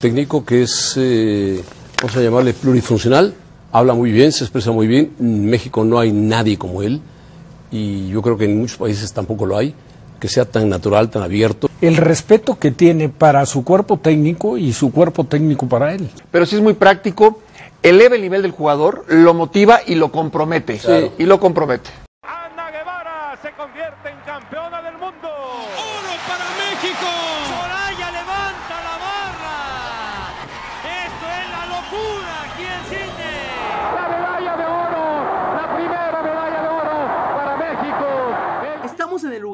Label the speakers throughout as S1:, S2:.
S1: Técnico que es, eh, vamos a llamarle plurifuncional, habla muy bien, se expresa muy bien. En México no hay nadie como él y yo creo que en muchos países tampoco lo hay, que sea tan natural, tan abierto.
S2: El respeto que tiene para su cuerpo técnico y su cuerpo técnico para él.
S3: Pero sí es muy práctico, eleva el nivel del jugador, lo motiva y lo compromete.
S1: Claro.
S3: Y lo compromete.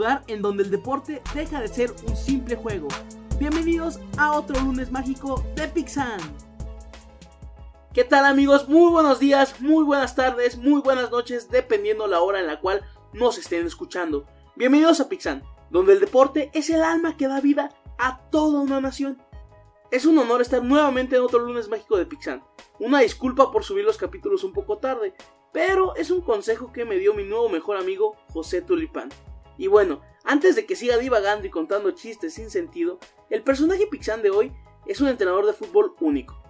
S4: Lugar en donde el deporte deja de ser un simple juego. Bienvenidos a otro lunes mágico de Pixan. ¿Qué tal amigos? Muy buenos días, muy buenas tardes, muy buenas noches, dependiendo la hora en la cual nos estén escuchando. Bienvenidos a Pixan, donde el deporte es el alma que da vida a toda una nación. Es un honor estar nuevamente en otro lunes mágico de Pixan. Una disculpa por subir los capítulos un poco tarde, pero es un consejo que me dio mi nuevo mejor amigo José Tulipán. Y bueno, antes de que siga divagando y contando chistes sin sentido, el personaje Pixan de hoy es un entrenador de fútbol único,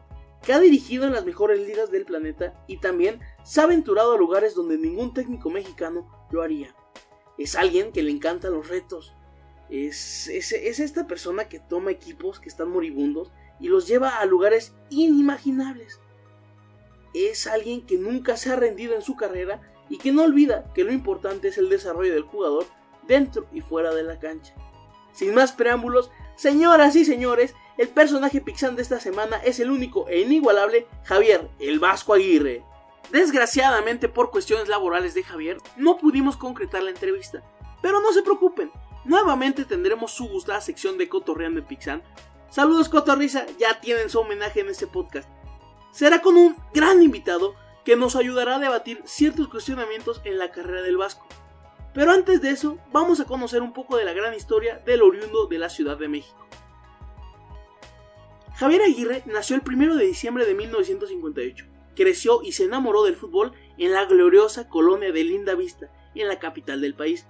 S4: que ha dirigido en las mejores ligas del planeta y también se ha aventurado a lugares donde ningún técnico mexicano lo haría. Es alguien que le encantan los retos. Es, es, es esta persona que toma equipos que están moribundos y los lleva a lugares inimaginables. Es alguien que nunca se ha rendido en su carrera y que no olvida que lo importante es el desarrollo del jugador dentro y fuera de la cancha. Sin más preámbulos, señoras y señores, el personaje Pixan de esta semana es el único e inigualable Javier, el Vasco Aguirre. Desgraciadamente por cuestiones laborales de Javier, no pudimos concretar la entrevista, pero no se preocupen, nuevamente tendremos su gustada sección de Cotorreando en Pixan. Saludos Cotorrisa, ya tienen su homenaje en este podcast. Será con un gran invitado que nos ayudará a debatir ciertos cuestionamientos en la carrera del Vasco. Pero antes de eso, vamos a conocer un poco de la gran historia del oriundo de la Ciudad de México. Javier Aguirre nació el 1 de diciembre de 1958. Creció y se enamoró del fútbol en la gloriosa colonia de Linda Vista, en la capital del país.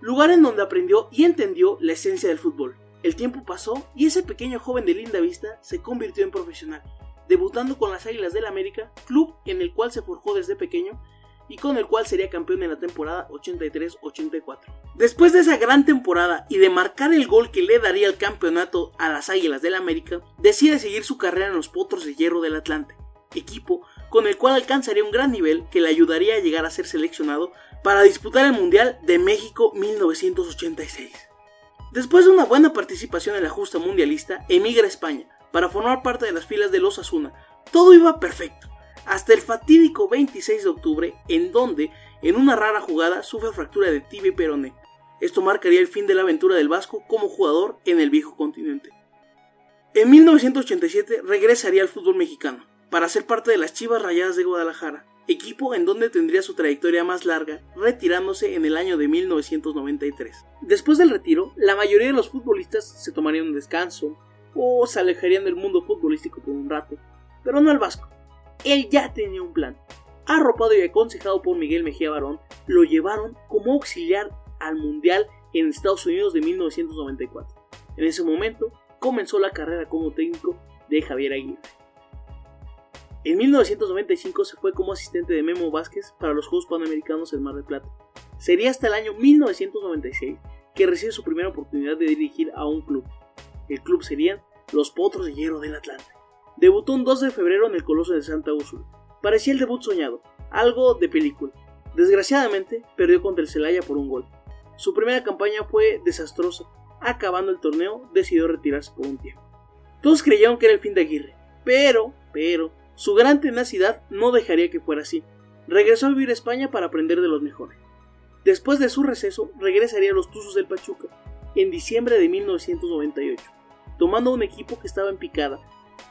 S4: Lugar en donde aprendió y entendió la esencia del fútbol. El tiempo pasó y ese pequeño joven de Linda Vista se convirtió en profesional, debutando con las Águilas del América, club en el cual se forjó desde pequeño y con el cual sería campeón en la temporada 83-84. Después de esa gran temporada y de marcar el gol que le daría el campeonato a las Águilas del América, decide seguir su carrera en los Potros de Hierro del Atlante, equipo con el cual alcanzaría un gran nivel que le ayudaría a llegar a ser seleccionado para disputar el Mundial de México 1986. Después de una buena participación en la justa mundialista, emigra a España para formar parte de las filas de los Asuna. Todo iba perfecto hasta el fatídico 26 de octubre, en donde, en una rara jugada, sufre fractura de tibia y peroné. Esto marcaría el fin de la aventura del Vasco como jugador en el viejo continente. En 1987 regresaría al fútbol mexicano, para ser parte de las Chivas Rayadas de Guadalajara, equipo en donde tendría su trayectoria más larga, retirándose en el año de 1993. Después del retiro, la mayoría de los futbolistas se tomarían un descanso, o se alejarían del mundo futbolístico por un rato, pero no el Vasco él ya tenía un plan. Arropado y aconsejado por Miguel Mejía Barón, lo llevaron como auxiliar al Mundial en Estados Unidos de 1994. En ese momento comenzó la carrera como técnico de Javier Aguirre. En 1995 se fue como asistente de Memo Vázquez para los Juegos Panamericanos en Mar del Plata. Sería hasta el año 1996 que recibe su primera oportunidad de dirigir a un club. El club serían los Potros de Hierro del Atlante. Debutó un 2 de febrero en el Coloso de Santa Úrsula. Parecía el debut soñado, algo de película. Desgraciadamente, perdió contra el Celaya por un gol. Su primera campaña fue desastrosa. Acabando el torneo, decidió retirarse por un tiempo. Todos creyeron que era el fin de Aguirre, pero, pero, su gran tenacidad no dejaría que fuera así. Regresó a vivir a España para aprender de los mejores. Después de su receso, regresaría a los Tuzos del Pachuca en diciembre de 1998, tomando un equipo que estaba en picada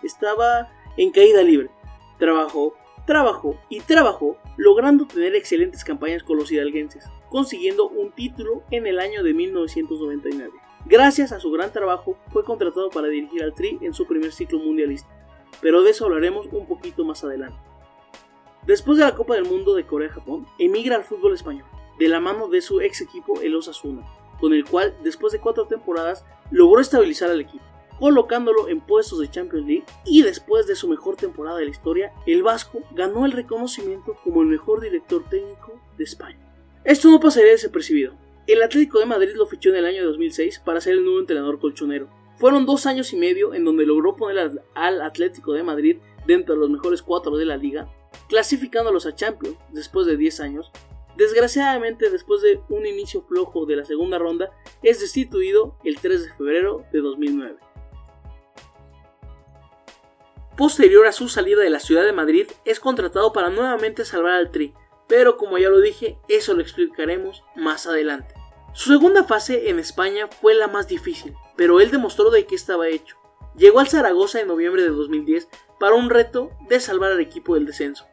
S4: estaba en caída libre. Trabajó, trabajó y trabajó, logrando tener excelentes campañas con los hidalguenses, consiguiendo un título en el año de 1999. Gracias a su gran trabajo, fue contratado para dirigir al Tri en su primer ciclo mundialista, pero de eso hablaremos un poquito más adelante. Después de la Copa del Mundo de Corea-Japón, emigra al fútbol español, de la mano de su ex equipo el Osasuna, con el cual, después de cuatro temporadas, logró estabilizar al equipo colocándolo en puestos de Champions League y después de su mejor temporada de la historia, el Vasco ganó el reconocimiento como el mejor director técnico de España. Esto no pasaría desapercibido. El Atlético de Madrid lo fichó en el año 2006 para ser el nuevo entrenador colchonero. Fueron dos años y medio en donde logró poner al Atlético de Madrid dentro de los mejores cuatro de la liga, clasificándolos a Champions después de 10 años. Desgraciadamente, después de un inicio flojo de la segunda ronda, es destituido el 3 de febrero de 2009. Posterior a su salida de la ciudad de Madrid, es contratado para nuevamente salvar al Tri, pero como ya lo dije, eso lo explicaremos más adelante. Su segunda fase en España fue la más difícil, pero él demostró de qué estaba hecho. Llegó al Zaragoza en noviembre de 2010 para un reto de salvar al equipo del descenso.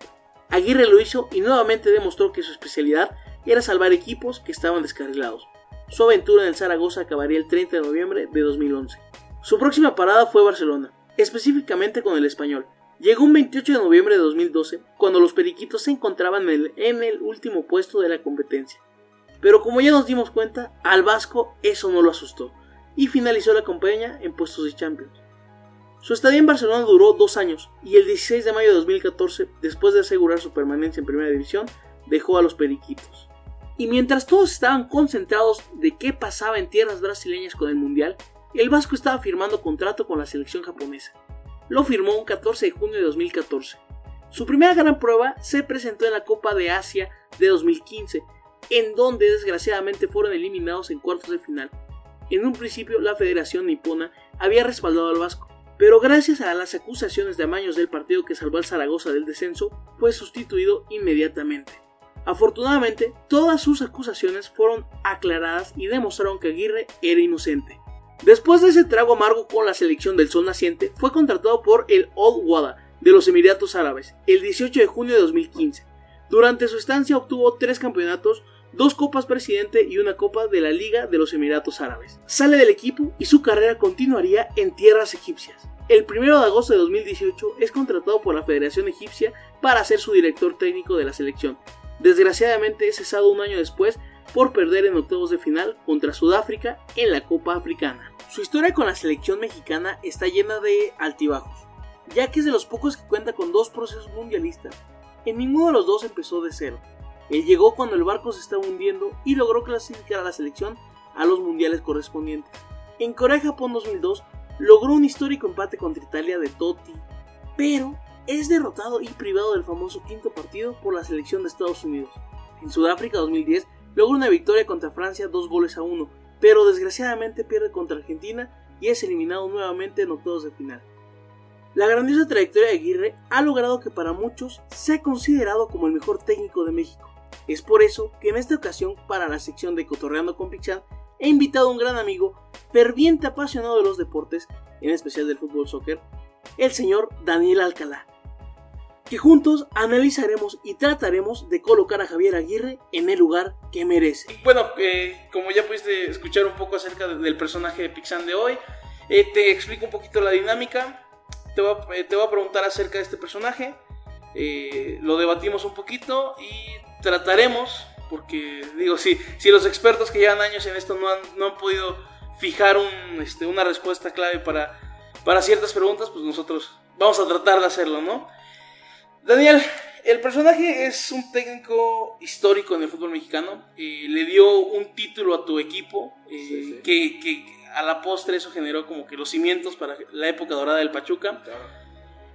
S4: Aguirre lo hizo y nuevamente demostró que su especialidad era salvar equipos que estaban descarrilados. Su aventura en el Zaragoza acabaría el 30 de noviembre de 2011. Su próxima parada fue Barcelona, específicamente con el español. Llegó un 28 de noviembre de 2012, cuando los periquitos se encontraban en el, último puesto de la competencia. Pero como ya nos dimos cuenta, al Vasco eso no lo asustó, y finalizó la campaña en puestos de Champions. Su estadía en Barcelona duró dos años, y el 16 de mayo de 2014, después de asegurar su permanencia en Primera División, dejó a los periquitos. Y mientras todos estaban concentrados de qué pasaba en tierras brasileñas con el Mundial, el Vasco estaba firmando contrato con la selección japonesa. Lo firmó un 14 de junio de 2014. Su primera gran prueba se presentó en la Copa de Asia de 2015, en donde desgraciadamente fueron eliminados en cuartos de final. En un principio la Federación Nipona había respaldado al Vasco, pero gracias a las acusaciones de amaños del partido que salvó al Zaragoza del descenso, fue sustituido inmediatamente. Afortunadamente, todas sus acusaciones fueron aclaradas y demostraron que Aguirre era inocente. Después de ese trago amargo con la selección del sol naciente, fue contratado por el Old Wada de los Emiratos Árabes el 18 de junio de 2015. Durante su estancia obtuvo tres campeonatos, dos copas presidente y una copa de la Liga de los Emiratos Árabes. Sale del equipo y su carrera continuaría en tierras egipcias. El 1 de agosto de 2018 es contratado por la Federación Egipcia para ser su director técnico de la selección. Desgraciadamente es cesado un año después por perder en octavos de final contra Sudáfrica en la Copa Africana. Su historia con la selección mexicana está llena de altibajos, ya que es de los pocos que cuenta con dos procesos mundialistas. En ninguno de los dos empezó de cero. Él llegó cuando el barco se estaba hundiendo y logró clasificar a la selección a los mundiales correspondientes. En Corea-Japón 2002 logró un histórico empate contra Italia de Totti, pero es derrotado y privado del famoso quinto partido por la selección de Estados Unidos. En Sudáfrica 2010 logró una victoria contra Francia dos goles a uno, pero desgraciadamente pierde contra Argentina y es eliminado nuevamente en octavos de final. La grandiosa trayectoria de Aguirre ha logrado que para muchos sea considerado como el mejor técnico de México. Es por eso que en esta ocasión, para la sección de Cotorreando con Pichan, he invitado a un gran amigo, ferviente apasionado de los deportes, en especial del fútbol soccer, el señor Daniel Alcalá, que juntos analizaremos y trataremos de colocar a Javier Aguirre en el lugar que merece.
S5: Bueno, eh, como ya pudiste escuchar un poco acerca del personaje de Pixan de hoy, eh, te explico un poquito la dinámica. Te voy, a, eh, preguntar acerca de este personaje. lo debatimos un poquito y trataremos, porque digo, si, si los expertos que llevan años en esto no han, no han podido fijar un, este, una respuesta clave para, para ciertas preguntas, pues nosotros vamos a tratar de hacerlo, ¿no? Daniel, el personaje es un técnico histórico en el fútbol mexicano. Eh, le dio un título a tu equipo, eh, Que, a la postre eso generó como que los cimientos para la época dorada del Pachuca.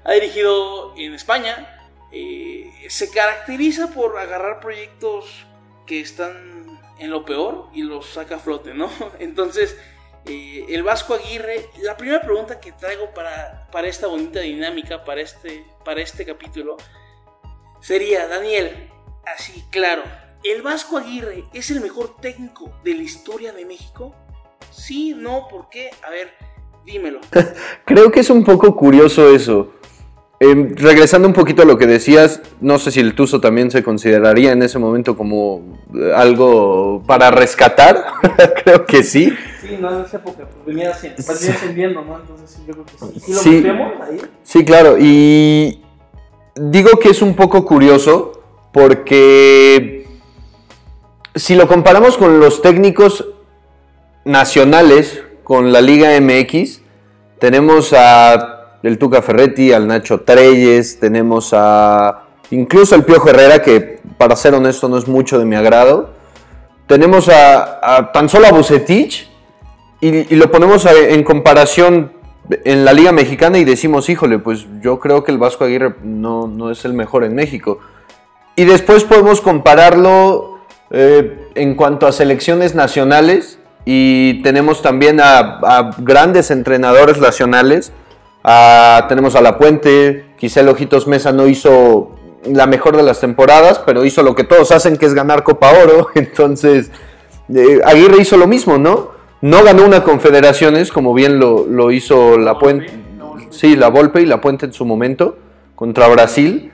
S5: Ha dirigido en España. Eh, se caracteriza por agarrar proyectos que están en lo peor y los saca a flote, ¿no? Entonces, el Vasco Aguirre, la primera pregunta que traigo para, para esta bonita dinámica, para este, para este capítulo, sería, Daniel, así claro, ¿el Vasco Aguirre es el mejor técnico de la historia de México? Sí, no, ¿por qué? A ver, dímelo.
S6: Creo que es un poco curioso eso. Em, regresando un poquito a lo que decías, no sé si el Tuzo también se consideraría en ese momento como eh, algo para rescatar. creo que sí.
S4: Sí, no, en esa época pues, venía ascendiendo, ¿no? Entonces yo creo que sí. ¿Sí lo
S6: sí,
S4: ahí?
S6: Sí, claro. Y digo que es un poco curioso porque si lo comparamos con los técnicos nacionales, con la Liga MX, tenemos a el Tuca Ferretti, al Nacho Treyes, tenemos a incluso el Piojo Herrera, que para ser honesto no es mucho de mi agrado. Tenemos a, a tan solo a Bucetich y, y lo ponemos en comparación en la Liga Mexicana y decimos, híjole, pues yo creo que el Vasco Aguirre no, no es el mejor en México. Y después podemos compararlo eh, en cuanto a selecciones nacionales y tenemos también a, a grandes entrenadores nacionales. A- tenemos a La Puente, quizá el Ojitos Mesa no hizo la mejor de las temporadas, pero hizo lo que todos hacen, que es ganar Copa Oro. Entonces, eh, Aguirre hizo lo mismo, ¿no? No ganó una confederaciones, como bien lo, lo hizo La Puente. Sí, La Volpe y La Puente en su momento, contra Brasil.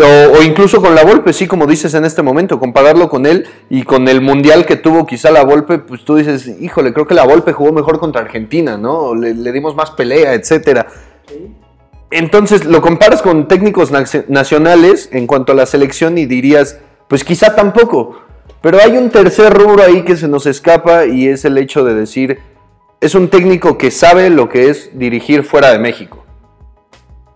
S6: O, o incluso con la Volpe, sí, como dices en este momento, compararlo con él y con el mundial que tuvo quizá la Volpe, pues tú dices, híjole, creo que la Volpe jugó mejor contra Argentina, ¿no? Le, le dimos más pelea, etcétera. Entonces lo comparas con técnicos nac- nacionales en cuanto a la selección y dirías, pues quizá tampoco. Pero hay un tercer rubro ahí que se nos escapa y es el hecho de decir, es un técnico que sabe lo que es dirigir fuera de México.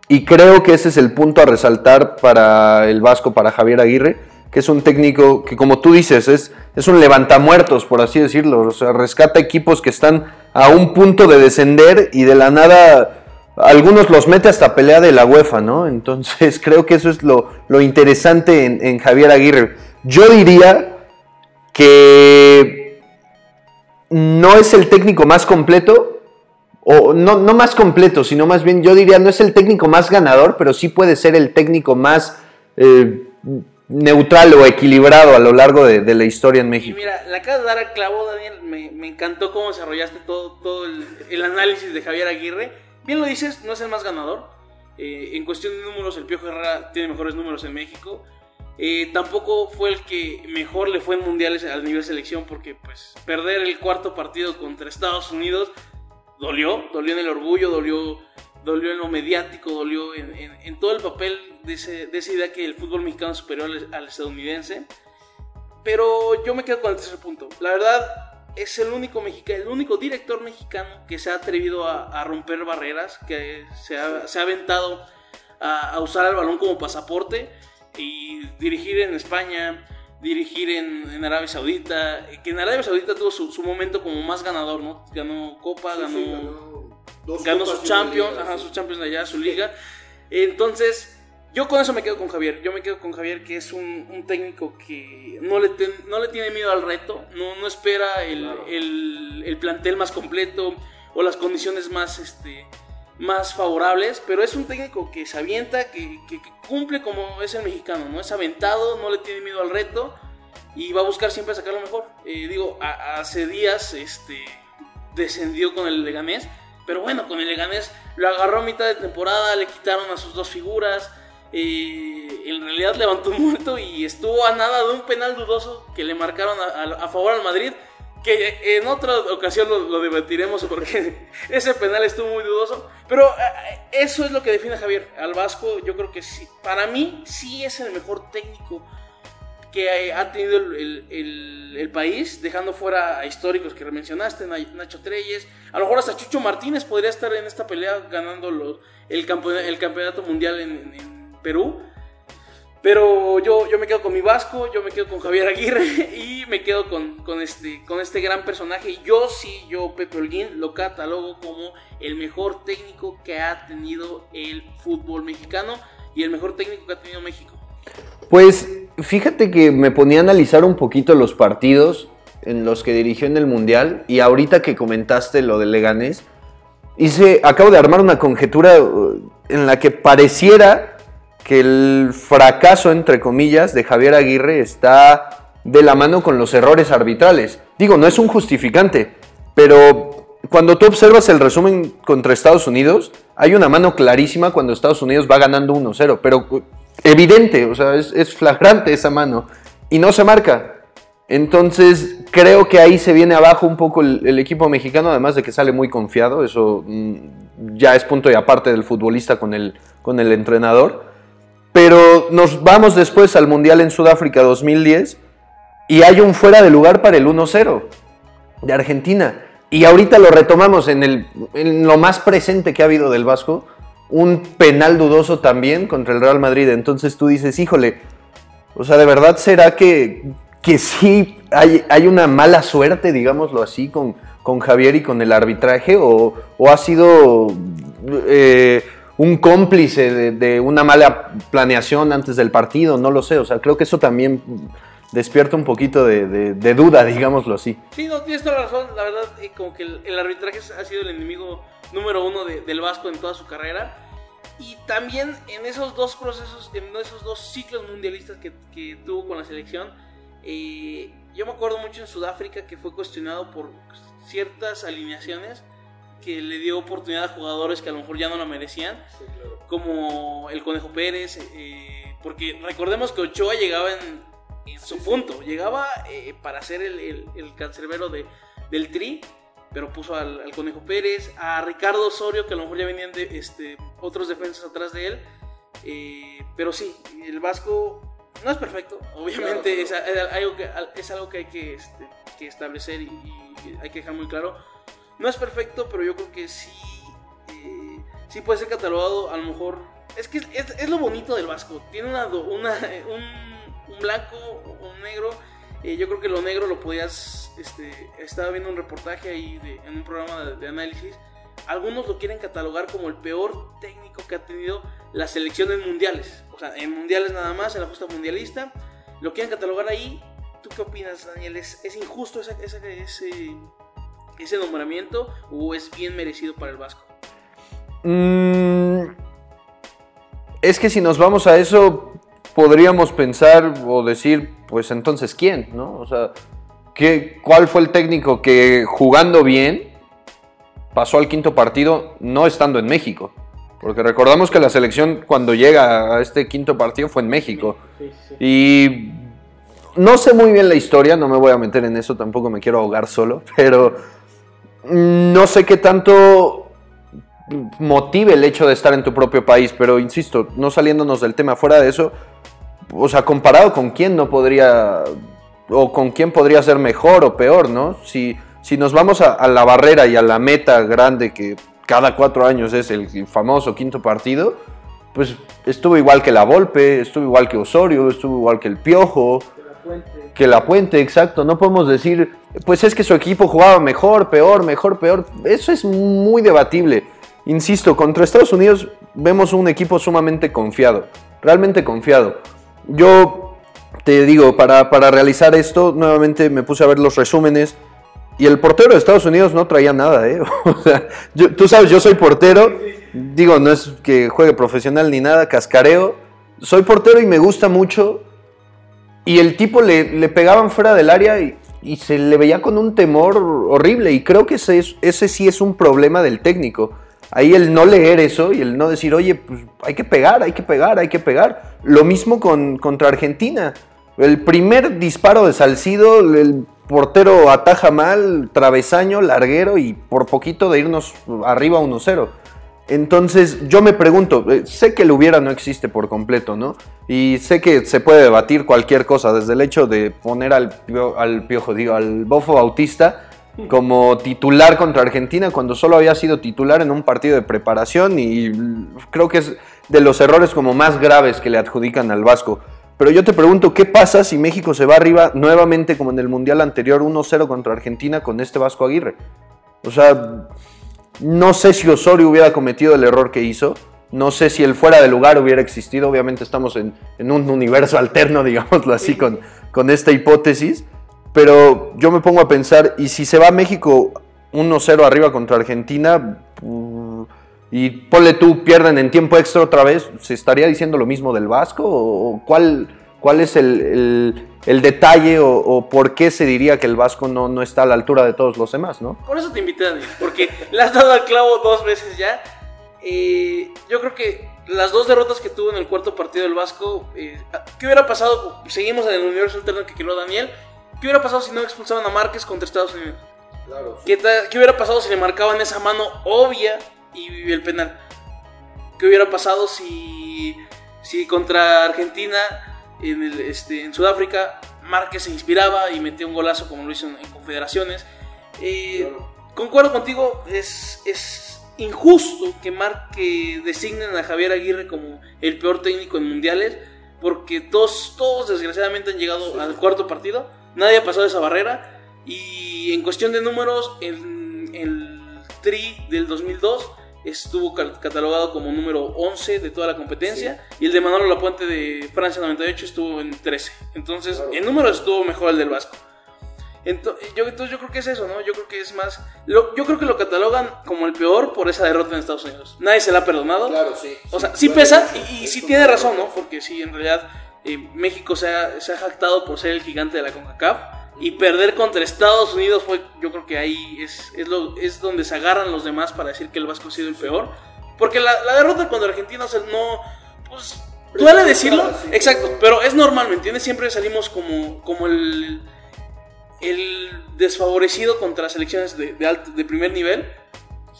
S6: Y creo que ese es el punto a resaltar para el Vasco, para Javier Aguirre, que es un técnico que, como tú dices, es, es un levantamuertos, por así decirlo. O sea, rescata equipos que están a un punto de descender y de la nada algunos los mete hasta pelea de la UEFA, ¿no? Entonces creo que eso es lo, lo interesante en, en Javier Aguirre. Yo diría que no es el técnico más completo, o no, no más completo, sino más bien yo diría no es el técnico más ganador, pero sí puede ser el técnico más eh, neutral o equilibrado a lo largo de, la historia en
S4: Y
S6: México.
S4: mira, le acabas de dar al clavo, Daniel. Me, me encantó cómo desarrollaste todo, todo el, el análisis de Javier Aguirre. Bien lo dices, no es el más ganador. Eh, en cuestión de números, el Piojo Herrera tiene mejores números en México. Eh, tampoco fue el que mejor le fue en mundiales al nivel selección, porque pues perder el cuarto partido contra Estados Unidos dolió, dolió en el orgullo, dolió, dolió en lo mediático, dolió en, todo el papel de, esa idea que el fútbol mexicano es superior al, estadounidense. Pero yo me quedo con el tercer punto. La verdad, es el único, mexica, el único director mexicano que se ha atrevido a, romper barreras, que se ha, se ha aventado a usar el balón como pasaporte y dirigir en España, dirigir en, en Arabia Saudita, que en Arabia Saudita tuvo su, su momento como más ganador, ¿no? Ganó Copa, ganó, ganó sus Champions, ajá, sus Champions de allá, su liga. Entonces, yo con eso me quedo con Javier. Yo me quedo con Javier, que es un, un técnico que no le, ten- no le tiene miedo al reto, no, no espera el, el- el plantel más completo o las condiciones más, este, más favorables, pero es un técnico que se avienta, que, cumple como es el mexicano, ¿no? Es aventado, no le tiene miedo al reto y va a buscar siempre sacar lo mejor. Eh, digo, hace días este, descendió con el Leganés, pero bueno, con el Leganés lo agarró a mitad de temporada, le quitaron a sus dos figuras, eh, en realidad levantó un muerto y estuvo a nada de un penal dudoso que le marcaron a, a- a favor al Madrid, que en otra ocasión lo, lo debatiremos porque ese penal estuvo muy dudoso, pero eh, eso es lo que define a Javier, al Vasco yo creo que sí, para mí sí es el mejor técnico que ha tenido el, el- país, dejando fuera a históricos que mencionaste, Na- Nacho Treyes, a lo mejor hasta Chucho Martínez podría estar en esta pelea ganando el, campe- el campeonato mundial en- en Perú. Pero yo, yo me quedo con mi Vasco, yo me quedo con Javier Aguirre y me quedo con, con este, con este gran personaje. Yo sí, yo Pepe Holguín lo catalogo como el mejor técnico que ha tenido el fútbol mexicano y el mejor técnico que ha tenido México.
S6: Pues fíjate que me ponía a analizar un poquito los partidos en los que dirigió en el Mundial y ahorita que comentaste lo del Leganés, hice, acabo de armar una conjetura uh, en la que pareciera que el fracaso, entre comillas, de Javier Aguirre está de la mano con los errores arbitrales. Digo, no es un justificante, pero cuando tú observas el resumen contra Estados Unidos, hay una mano clarísima cuando Estados Unidos va ganando 1-0, pero uh, evidente, o sea, es, flagrante esa mano y no se marca. Entonces, creo que ahí se viene abajo un poco el, el equipo mexicano, además de que sale muy confiado, eso mm, ya es punto y aparte del futbolista con el, con el entrenador. Pero nos vamos después al Mundial en Sudáfrica 2010 y hay un fuera de lugar para el 1-0 de Argentina. Y ahorita lo retomamos en, el, en lo más presente que ha habido del Vasco, un penal dudoso también contra el Real Madrid. Entonces tú dices, híjole, o sea, ¿de verdad será que, que sí hay, hay una mala suerte, digámoslo así, con, con Javier y con el arbitraje? ¿O, o ha sido eh, un cómplice de, de una mala planeación antes del partido? No lo sé, o sea, creo que eso también despierta un poquito de, de- de duda, digámoslo así.
S4: Sí, no, tienes toda la razón. La verdad, eh, como que el, el arbitraje ha sido el enemigo número uno de- del Vasco en toda su carrera. Y también en esos dos procesos, en esos dos ciclos mundialistas que, que tuvo con la selección, eh, yo me acuerdo mucho en Sudáfrica que fue cuestionado por ciertas alineaciones que le dio oportunidad a jugadores que a lo mejor ya no la merecían, como el Conejo Pérez, eh, porque recordemos que Ochoa llegaba en, en su punto, llegaba eh, para ser el, el, el cancerbero de, del Tri, pero puso al, al Conejo Pérez, a Ricardo Osorio, que a lo mejor ya venían de este, otros defensas atrás de él, eh, pero sí, el Vasco no es perfecto, obviamente es, algo que, es algo que hay que, este, que establecer y, y hay que dejar muy claro. No es perfecto, pero yo creo que sí, eh, sí puede ser catalogado a lo mejor. Es que es, lo bonito del Vasco. Tiene una, un, un blanco, un negro. Eh, yo creo que lo negro lo podías. Este, estaba viendo un reportaje ahí en un programa de, análisis. Algunos lo quieren catalogar como el peor técnico que ha tenido las selecciones mundiales. O sea, en mundiales nada más, en la justa mundialista. Lo quieren catalogar ahí. ¿Tú qué opinas, Daniel? ¿Es, es injusto esa- esa- ese, ese nombramiento o es bien merecido para el Vasco?
S6: Mm, es que si nos vamos a eso, podríamos pensar o decir, pues entonces, ¿quién? ¿no? O sea, ¿qué, ¿cuál fue el técnico que jugando bien pasó al quinto partido no estando en México? Porque recordamos que la selección cuando llega a este quinto partido fue en México. Y no sé muy bien la historia, no me voy a meter en eso, tampoco me quiero ahogar solo, pero no sé qué tanto motive el hecho de estar en tu propio país, pero insisto, no saliéndonos del tema fuera de eso, o sea, comparado con quién no podría, o con quién podría ser mejor o peor, ¿no? Si, si nos vamos a, a la barrera y a la meta grande que cada cuatro años es el famoso quinto partido, pues estuvo igual que la Volpe, estuvo igual que Osorio, estuvo igual que el Piojo, que la Puente, exacto. No podemos decir, pues es que su equipo jugaba mejor, peor, mejor, peor. Eso es muy debatible. Insisto, contra Estados Unidos vemos un equipo sumamente confiado, realmente confiado. Yo te digo, para, para realizar esto, nuevamente me puse a ver los resúmenes y el portero de Estados Unidos no traía nada, ¿eh? Yo- tú sabes, yo soy portero, digo, no es que juegue profesional ni nada, cascareo. Soy portero y me gusta mucho. Y el tipo le, le pegaban fuera del área y, se le veía con un temor horrible. Y creo que ese, es- ese sí es un problema del técnico. Ahí el no leer eso y el no decir, oye, pues hay que pegar, hay que pegar, hay que pegar. Lo mismo con, contra Argentina. El primer disparo de Salcido, el portero ataja mal, travesaño, larguero y por poquito de irnos arriba 1-0. Entonces yo me pregunto, eh, sé que el hubiera no existe por completo, ¿no? Y sé que se puede debatir cualquier cosa, desde el hecho de poner al, pio- al piojo, digo, al bofo bautista como titular contra Argentina cuando solo había sido titular en un partido de preparación y creo que es de los errores como más graves que le adjudican al Vasco. Pero yo te pregunto, ¿qué pasa si México se va arriba nuevamente como en el Mundial anterior 1-0 contra Argentina con este Vasco Aguirre? O sea, no sé si Osorio hubiera cometido el error que hizo. No sé si el fuera de lugar hubiera existido. Obviamente estamos en, un universo alterno, digámoslo así, con, esta hipótesis. Pero yo me pongo a pensar, ¿y si se va a México 1-0 arriba contra Argentina? mm, Y ponle tú, pierden en tiempo extra otra vez, ¿se estaría diciendo lo mismo del Vasco? ¿O o cuál, cuál es el, el- el detalle o, o por qué se diría que el Vasco no, no está a la altura de todos los demás, no?
S4: Por eso te invité, Daniel, porque le has dado al clavo dos veces ya. Eh, yo creo que las dos derrotas que tuvo en el cuarto partido del Vasco, eh, ¿qué hubiera pasado? Seguimos en el universo alterno que creó Daniel. ¿Qué hubiera pasado si no expulsaban a Márquez contra Estados Unidos? ¿Qué, ta- qué hubiera pasado si le marcaban esa mano obvia y el penal? ¿Qué hubiera pasado si, si contra Argentina, en, el, este, en Sudáfrica, Márquez se inspiraba y metía un golazo como lo hizo en, en Confederaciones? Eh, concuerdo contigo, es, es injusto que marque, designen a Javier Aguirre como el peor técnico en mundiales, porque todos, todos desgraciadamente han llegado al cuarto partido, nadie ha pasado esa barrera, y en cuestión de números, el, el Tri del 2002 estuvo catalogado como número 11 de toda la competencia, y el de Manolo Lapuente de Francia 98 estuvo en 13. Entonces, en números estuvo mejor el del Vasco. Yo, entonces yo creo que es eso, ¿no? Yo creo que es más... lo- yo creo que lo catalogan como el peor por esa derrota en Estados Unidos. Nadie se la ha perdonado.
S6: Claro, sí.
S4: O sea, sí pesa y, y sí tiene razón, ¿no? Porque sí, en realidad eh, México se ha, se ha jactado por ser el gigante de la CONCACAF y perder contra Estados Unidos fue, yo creo que ahí es, es, lo, es donde se agarran los demás para decir que el Vasco ha sido el peor. Porque la, la derrota contra Argentina, o sea, no... Pues, duele decirlo, exacto, pero es normal, ¿me entiendes? Siempre salimos como, como el, el desfavorecido contra selecciones de, de, alto- de primer nivel.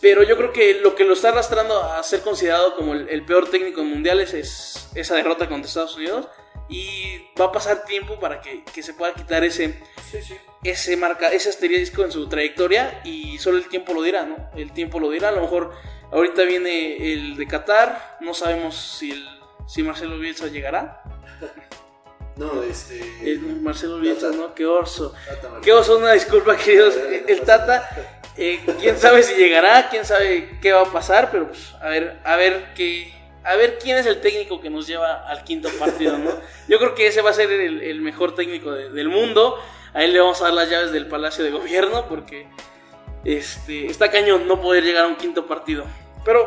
S4: Pero yo creo que lo que lo está arrastrando a ser considerado como el, el peor técnico en mundiales es esa derrota contra Estados Unidos. Y va a pasar tiempo para que, que se pueda quitar ese, ese, marca, ese asterisco en su trayectoria. Y solo el tiempo lo dirá, ¿no? El tiempo lo dirá. A lo mejor ahorita viene el de Qatar. No sabemos si, el, si Marcelo Bielsa llegará.
S6: No, este.
S4: El Marcelo Bielsa, ¿no? Qué oso. Qué oso, una disculpa, queridos. El, el Tata, eh, quién sabe si llegará, quién sabe qué va a pasar, pero pues a ver, a ver qué. A ver quién es el técnico que nos lleva al quinto partido, ¿no? Yo creo que ese va a ser el, el mejor técnico de- del mundo. A él le vamos a dar las llaves del Palacio de Gobierno porque este, está cañón no poder llegar a un quinto partido. Pero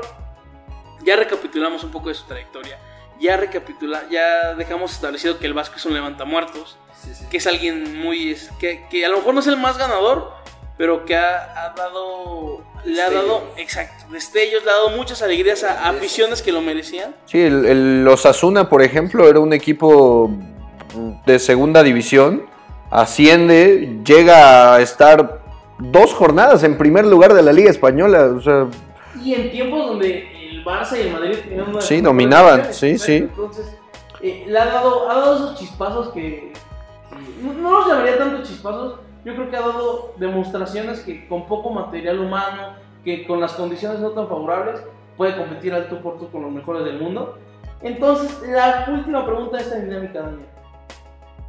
S4: ya recapitulamos un poco de su trayectoria. Ya recapitula, ya dejamos establecido que el Vasco es un levantamuertos que es alguien muy que a lo mejor no es el más ganador pero que ha, ha dado le ha dado exacto destellos le ha dado muchas alegrías a, a aficiones que lo merecían
S6: Sí, el, el Osasuna, por ejemplo, era un equipo de segunda división. Asciende, llega a estar dos jornadas en primer lugar de la Liga Española. O sea,
S4: y en tiempos donde el Barça y el Madrid tenían una
S6: Sí, dominaban, sí, sí.
S4: entonces eh, le ha dado ha dado esos chispazos que no, no los llamaría tanto chispazos yo creo que ha dado demostraciones que con poco material humano que con las condiciones no tan favorables puede competir al tú por tú con los mejores del mundo entonces la última pregunta de esta dinámica Daniel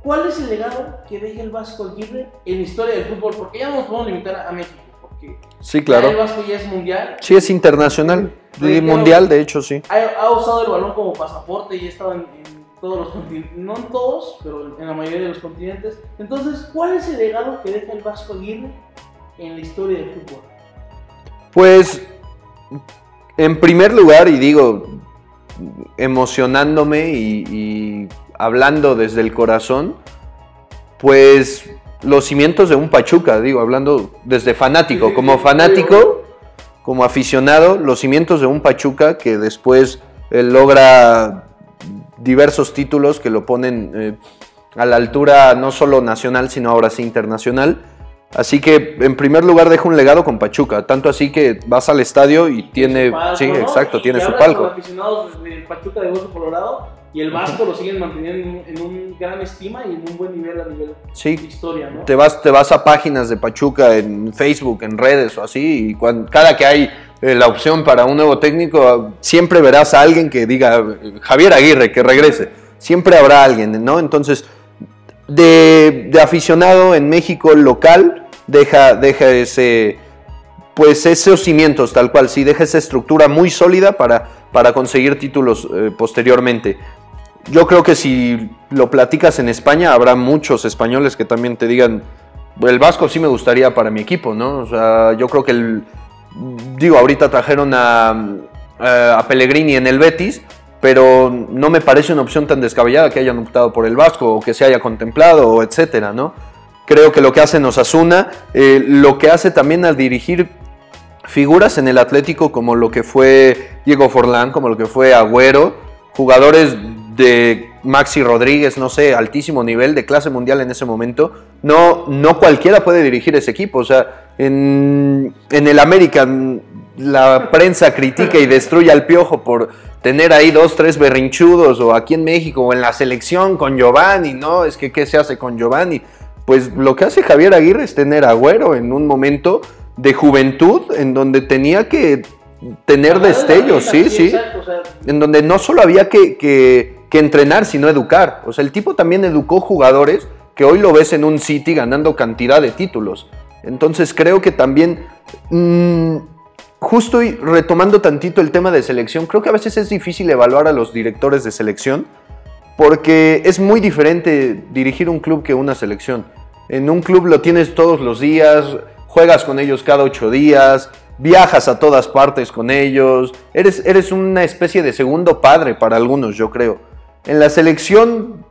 S4: ¿Cuál es el legado que deja el Vasco Aguirre en la historia del fútbol? Porque ya no nos podemos limitar a México, porque
S6: sí,
S4: ya el
S6: claro.
S4: Vasco ya es mundial.
S6: Sí, es internacional. Y
S4: Reitero,
S6: mundial, de hecho, sí.
S4: Ha, ha usado el balón como pasaporte y ha estado en, en todos los continentes, no en todos, pero en la mayoría de los continentes. Entonces, ¿cuál es el legado que deja el Vasco Aguirre en la historia del fútbol?
S6: Pues, en primer lugar, y digo, emocionándome y, y hablando desde el corazón, pues los cimientos de un Pachuca, digo, hablando desde fanático, como fanático, como aficionado, los cimientos de un Pachuca que después eh, logra diversos títulos que lo ponen eh, a la altura no solo nacional, sino ahora sí internacional. Así que en primer lugar deja un legado con Pachuca, tanto así que vas al estadio y tiene,
S4: palco,
S6: sí,
S4: ¿no?
S6: exacto,
S4: Y
S6: tiene su palco.
S4: Con aficionados del Pachuca de Colorado y el Vasco lo siguen manteniendo en, un- gran estima y en un buen nivel a nivel
S6: Sí.
S4: de historia, ¿no?
S6: Te vas, te vas a páginas de Pachuca en Facebook, en redes o así, y cuan- cada que hay la opción para un nuevo técnico, siempre verás a alguien que diga Javier Aguirre, que regrese. Siempre habrá alguien, ¿no? Entonces, de, aficionado en México local, deja, deja ese, pues esos cimientos tal cual, sí, deja esa estructura muy sólida para, para conseguir títulos eh, posteriormente. Yo creo que si lo platicas en España, habrá muchos españoles que también te digan, el Vasco sí me gustaría para mi equipo, ¿no? O sea, yo creo que el, digo, ahorita trajeron a, a Pellegrini en el Betis, pero no me parece una opción tan descabellada que hayan optado por el Vasco o que se haya contemplado, etcétera, ¿no? Creo que lo que hace Osasuna, eh, lo que hace también al dirigir figuras en el Atlético como lo que fue Diego Forlán, como lo que fue Agüero, jugadores de Maxi Rodríguez, no sé, altísimo nivel de clase mundial en ese momento, no, no cualquiera puede dirigir ese equipo. O sea, en, en el América mm, la prensa critica y destruye al piojo por tener ahí dos, tres berrinchudos, o aquí en México, o en la selección con Giovanni, ¿no? Es que, ¿qué se hace con Giovanni? Pues lo que hace Javier Aguirre es tener a Agüero en un momento de juventud en donde tenía que tener destellos, sí, sí.
S4: exacto, o sea,
S6: En donde no solo había que, que- que entrenar, sino educar. O sea, el tipo también educó jugadores que hoy lo ves en un City ganando cantidad de títulos. Entonces creo que también, mm, justo y retomando tantito el tema de selección, creo que a veces es difícil evaluar a los directores de selección porque es muy diferente dirigir un club que una selección. En un club lo tienes todos los días, juegas con ellos cada ocho días, viajas a todas partes con ellos, eres, eres una especie de segundo padre para algunos, yo creo. En la selección,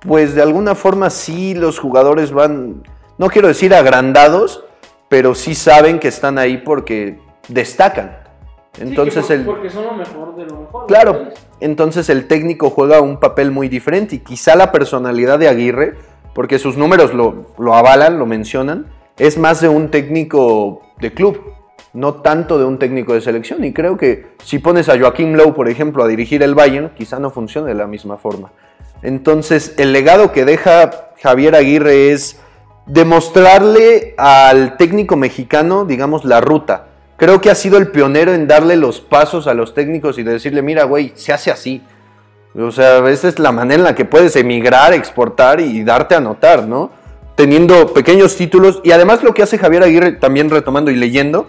S6: pues de alguna forma sí los jugadores van, no quiero decir agrandados, pero sí saben que están ahí porque destacan. Entonces
S4: Sí,
S6: el...
S4: por- porque son lo mejor de lo mejor.
S6: Claro, entonces el técnico juega un papel muy diferente y quizá la personalidad de Aguirre, porque sus números lo, lo avalan, lo mencionan, es más de un técnico de club, no tanto de un técnico de selección. Y creo que si pones a Joaquín Lowe, por ejemplo, a dirigir el Bayern, quizá no funcione de la misma forma. Entonces el legado que deja Javier Aguirre es demostrarle al técnico mexicano, digamos, la ruta. Creo que ha sido el pionero en darle los pasos a los técnicos y de decirle, mira, güey, se hace así. O sea, esa es la manera en la que puedes emigrar, exportar y darte a notar, ¿no? Teniendo pequeños títulos. Y además lo que hace Javier Aguirre, también retomando y leyendo,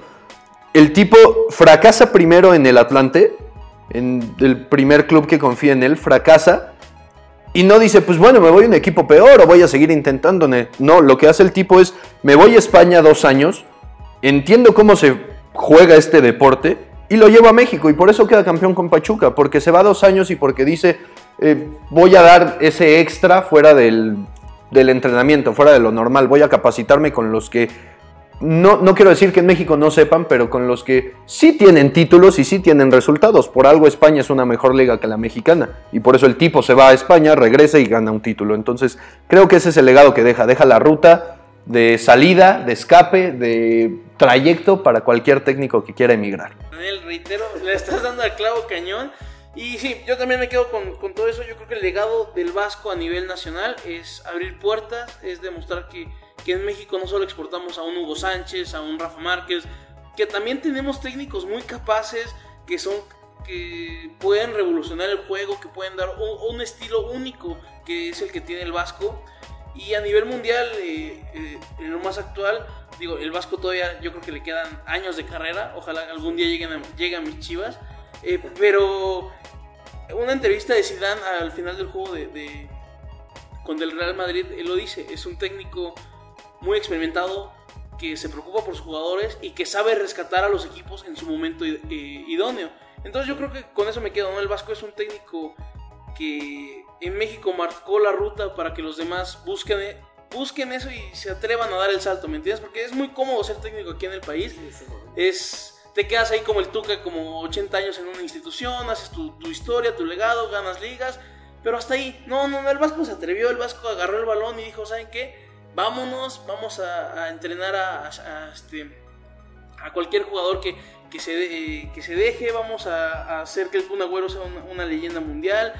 S6: el tipo fracasa primero en el Atlante, en el primer club que confía en él, fracasa. Y no dice, pues bueno, me voy a un equipo peor o voy a seguir intentando. No, lo que hace el tipo es, me voy a España dos años, entiendo cómo se juega este deporte y lo llevo a México y por eso queda campeón con Pachuca, porque se va dos años y porque dice, eh, voy a dar ese extra fuera del entrenamiento, fuera de lo normal, voy a capacitarme con los que, no, no quiero decir que en México no sepan, pero con los que sí tienen títulos y sí tienen resultados. Por algo España es una mejor liga que la mexicana y por eso el tipo se va a España, regresa y gana un título. Entonces creo que ese es el legado que deja, deja la ruta de salida, de escape, de trayecto para cualquier técnico que quiera emigrar.
S4: Daniel, reitero, le estás dando al clavo cañón. Y sí, yo también me quedo con, con todo eso. Yo creo que el legado del Vasco a nivel nacional es abrir puertas, es demostrar que, que en México no solo exportamos a un Hugo Sánchez, a un Rafa Márquez, que también tenemos técnicos muy capaces que son que pueden revolucionar el juego, que pueden dar un, estilo único que es el que tiene el Vasco. Y a nivel mundial, eh, eh, en lo más actual, digo, el Vasco todavía yo creo que le quedan años de carrera. Ojalá algún día lleguen a, a mis chivas. Eh, pero una entrevista de Zidane al final del juego de, de- con el Real Madrid, él lo dice, es un técnico muy experimentado que se preocupa por sus jugadores y que sabe rescatar a los equipos en su momento eh, idóneo. Entonces yo creo que con eso me quedo, ¿no? El Vasco es un técnico que en México marcó la ruta para que los demás busquen, busquen eso y se atrevan a dar el salto, ¿me entiendes? Porque es muy cómodo ser técnico aquí en el país. Es, te quedas ahí como el Tuca, como 80 años en una institución, haces tu, tu historia, tu legado, ganas ligas, pero hasta ahí. No, no, no, el Vasco se atrevió, el Vasco agarró el balón y dijo, ¿saben qué? Vámonos, vamos a, entrenar a, este, a cualquier jugador que, que, se, eh, que se deje, vamos a, hacer que el Kun Agüero sea una, leyenda mundial.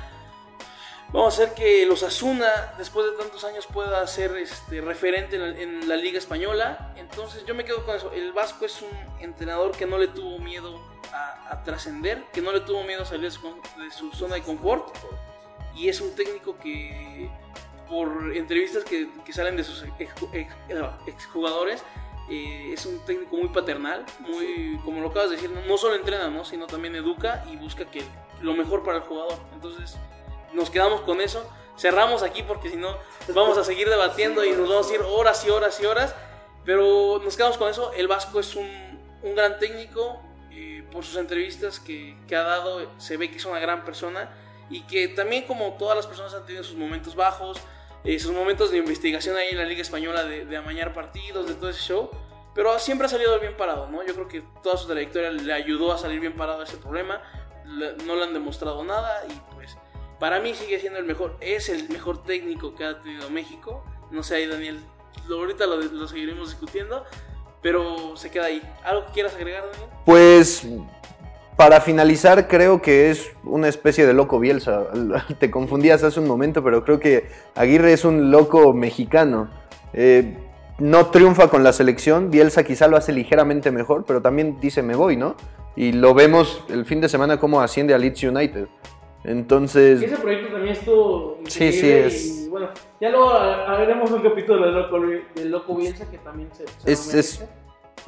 S4: Vamos a hacer que los Asuna, después de tantos años, pueda ser este, referente en la, Liga Española. Entonces yo me quedo con eso. El Vasco es un entrenador que no le tuvo miedo a, trascender, que no le tuvo miedo a salir de su zona de confort. Y es un técnico que, por entrevistas que, que salen de sus ex- ex- exjugadores, eh, es un técnico muy paternal, muy, como lo acabas de decir, no solo entrena, ¿no? sino también educa y busca que lo mejor para el jugador. Entonces, nos quedamos con eso. Cerramos aquí porque si no vamos a seguir debatiendo y nos vamos a ir horas y horas y horas. Pero nos quedamos con eso. El Vasco es un, un gran técnico. eh, por sus entrevistas que, que ha dado, se ve que es una gran persona. Y que también como todas las personas han tenido sus momentos bajos, eh, sus momentos de investigación ahí en la Liga Española de, de amañar partidos, de todo ese show. Pero siempre ha salido bien parado, ¿no? Yo creo que toda su trayectoria le ayudó a salir bien parado a ese problema. Le- no le han demostrado nada y pues para mí sigue siendo el mejor, es el mejor técnico que ha tenido México. No sé ahí Daniel, lo, ahorita lo, lo seguiremos discutiendo, pero se queda ahí. ¿Algo que quieras agregar Daniel?
S6: Pues para finalizar, creo que es una especie de loco Bielsa. Te confundías hace un momento, pero creo que Aguirre es un loco mexicano. Eh, no triunfa con la selección, Bielsa quizá lo hace ligeramente mejor, pero también dice me voy, ¿no? Y lo vemos el fin de semana como asciende a Leeds United. Entonces,
S7: Ese proyecto también estuvo
S6: Sí, sí, es-
S7: y, bueno, ya luego haremos un capítulo del Loco, del Loco Bielsa que también se... se
S6: Es-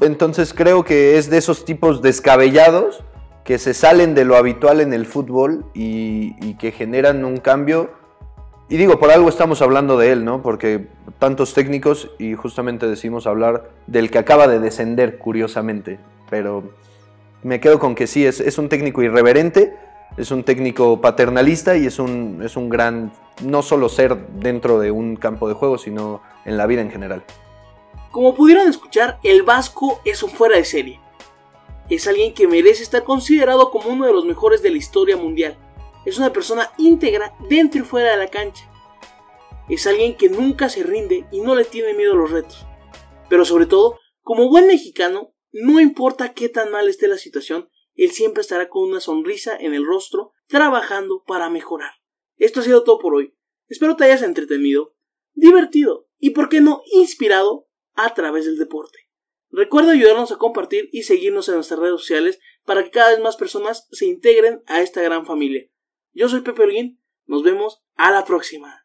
S6: entonces creo que es de esos tipos descabellados que se salen de lo habitual en el fútbol y, que generan un cambio. Y digo, por algo estamos hablando de él, ¿no? Porque tantos técnicos y justamente decimos hablar del que acaba de descender, curiosamente. Pero me quedo con que sí, es, es un técnico irreverente, es un técnico paternalista y es un, es un gran, no solo ser dentro de un campo de juego, sino en la vida en general.
S4: Como pudieron escuchar, el Vasco es un fuera de serie. Es alguien que merece estar considerado como uno de los mejores de la historia mundial. Es una persona íntegra dentro y fuera de la cancha. Es alguien que nunca se rinde y no le tiene miedo a los retos. Pero sobre todo, como buen mexicano, no importa qué tan mal esté la situación, él siempre estará con una sonrisa en el rostro, trabajando para mejorar. Esto ha sido todo por hoy. Espero te hayas entretenido, divertido y, por qué no, inspirado a través del deporte. Recuerda ayudarnos a compartir y seguirnos en nuestras redes sociales para que cada vez más personas se integren a esta gran familia. Yo soy Pepe Holguín, nos vemos a la próxima.